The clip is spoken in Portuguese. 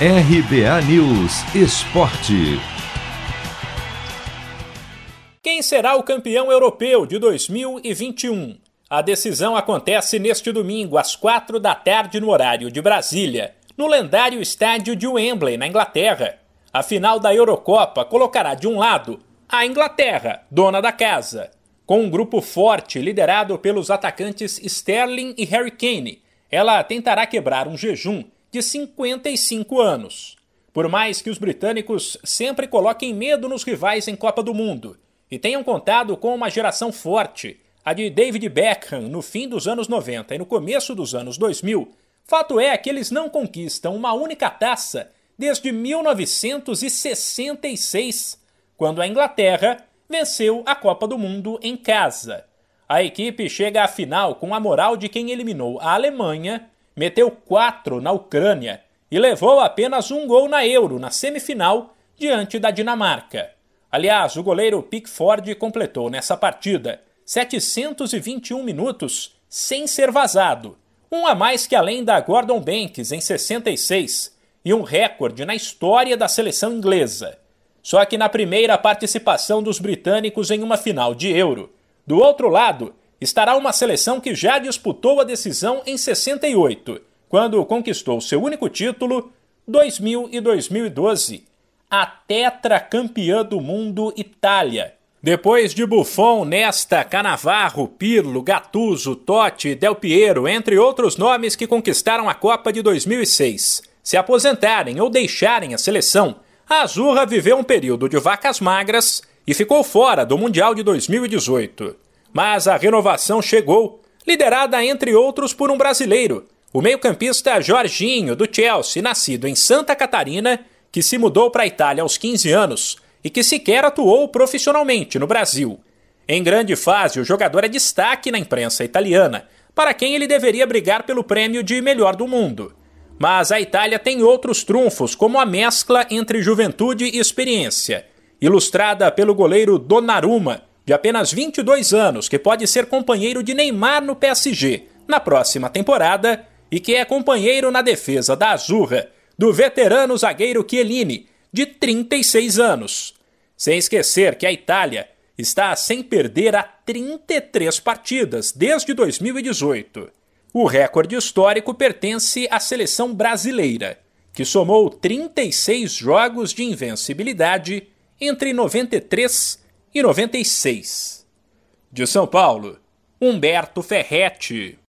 RBA News Esporte. Quem será o campeão europeu de 2021? A decisão acontece neste domingo, às quatro da tarde, no horário de Brasília, no lendário estádio de Wembley, na Inglaterra. A final da Eurocopa colocará de um lado a Inglaterra, dona da casa, com um grupo forte liderado pelos atacantes Sterling e Harry Kane. Ela tentará quebrar um jejum de 55 anos. Por mais que os britânicos sempre coloquem medo nos rivais em Copa do Mundo e tenham contado com uma geração forte, a de David Beckham no fim dos anos 90 e no começo dos anos 2000, fato é que eles não conquistam uma única taça desde 1966, quando a Inglaterra venceu a Copa do Mundo em casa. A equipe chega à final com a moral de quem eliminou a Alemanha meteu quatro na Ucrânia e levou apenas um gol na Euro na semifinal diante da Dinamarca. Aliás, o goleiro Pickford completou nessa partida 721 minutos sem ser vazado, um a mais que além da Gordon Banks em 66 e um recorde na história da seleção inglesa. Só que na primeira participação dos britânicos em uma final de Euro, do outro lado, estará uma seleção que já disputou a decisão em 68, quando conquistou seu único título, 2000 e 2012, a tetracampeã do mundo Itália. Depois de Buffon, Nesta, Canavarro, Pirlo, Gattuso, Totti, Del Piero, entre outros nomes que conquistaram a Copa de 2006, se aposentarem ou deixarem a seleção, a Azurra viveu um período de vacas magras e ficou fora do Mundial de 2018. Mas a renovação chegou, liderada entre outros por um brasileiro, o meio-campista Jorginho, do Chelsea, nascido em Santa Catarina, que se mudou para a Itália aos 15 anos e que sequer atuou profissionalmente no Brasil. Em grande fase, o jogador é destaque na imprensa italiana, para quem ele deveria brigar pelo prêmio de melhor do mundo. Mas a Itália tem outros trunfos, como a mescla entre juventude e experiência, ilustrada pelo goleiro Donnarumma, de apenas 22 anos, que pode ser companheiro de Neymar no PSG na próxima temporada e que é companheiro na defesa da Azurra do veterano zagueiro Chiellini, de 36 anos. Sem esquecer que a Itália está sem perder há 33 partidas desde 2018. O recorde histórico pertence à seleção brasileira, que somou 36 jogos de invencibilidade entre 93 e 96. De São Paulo, Humberto Ferretti.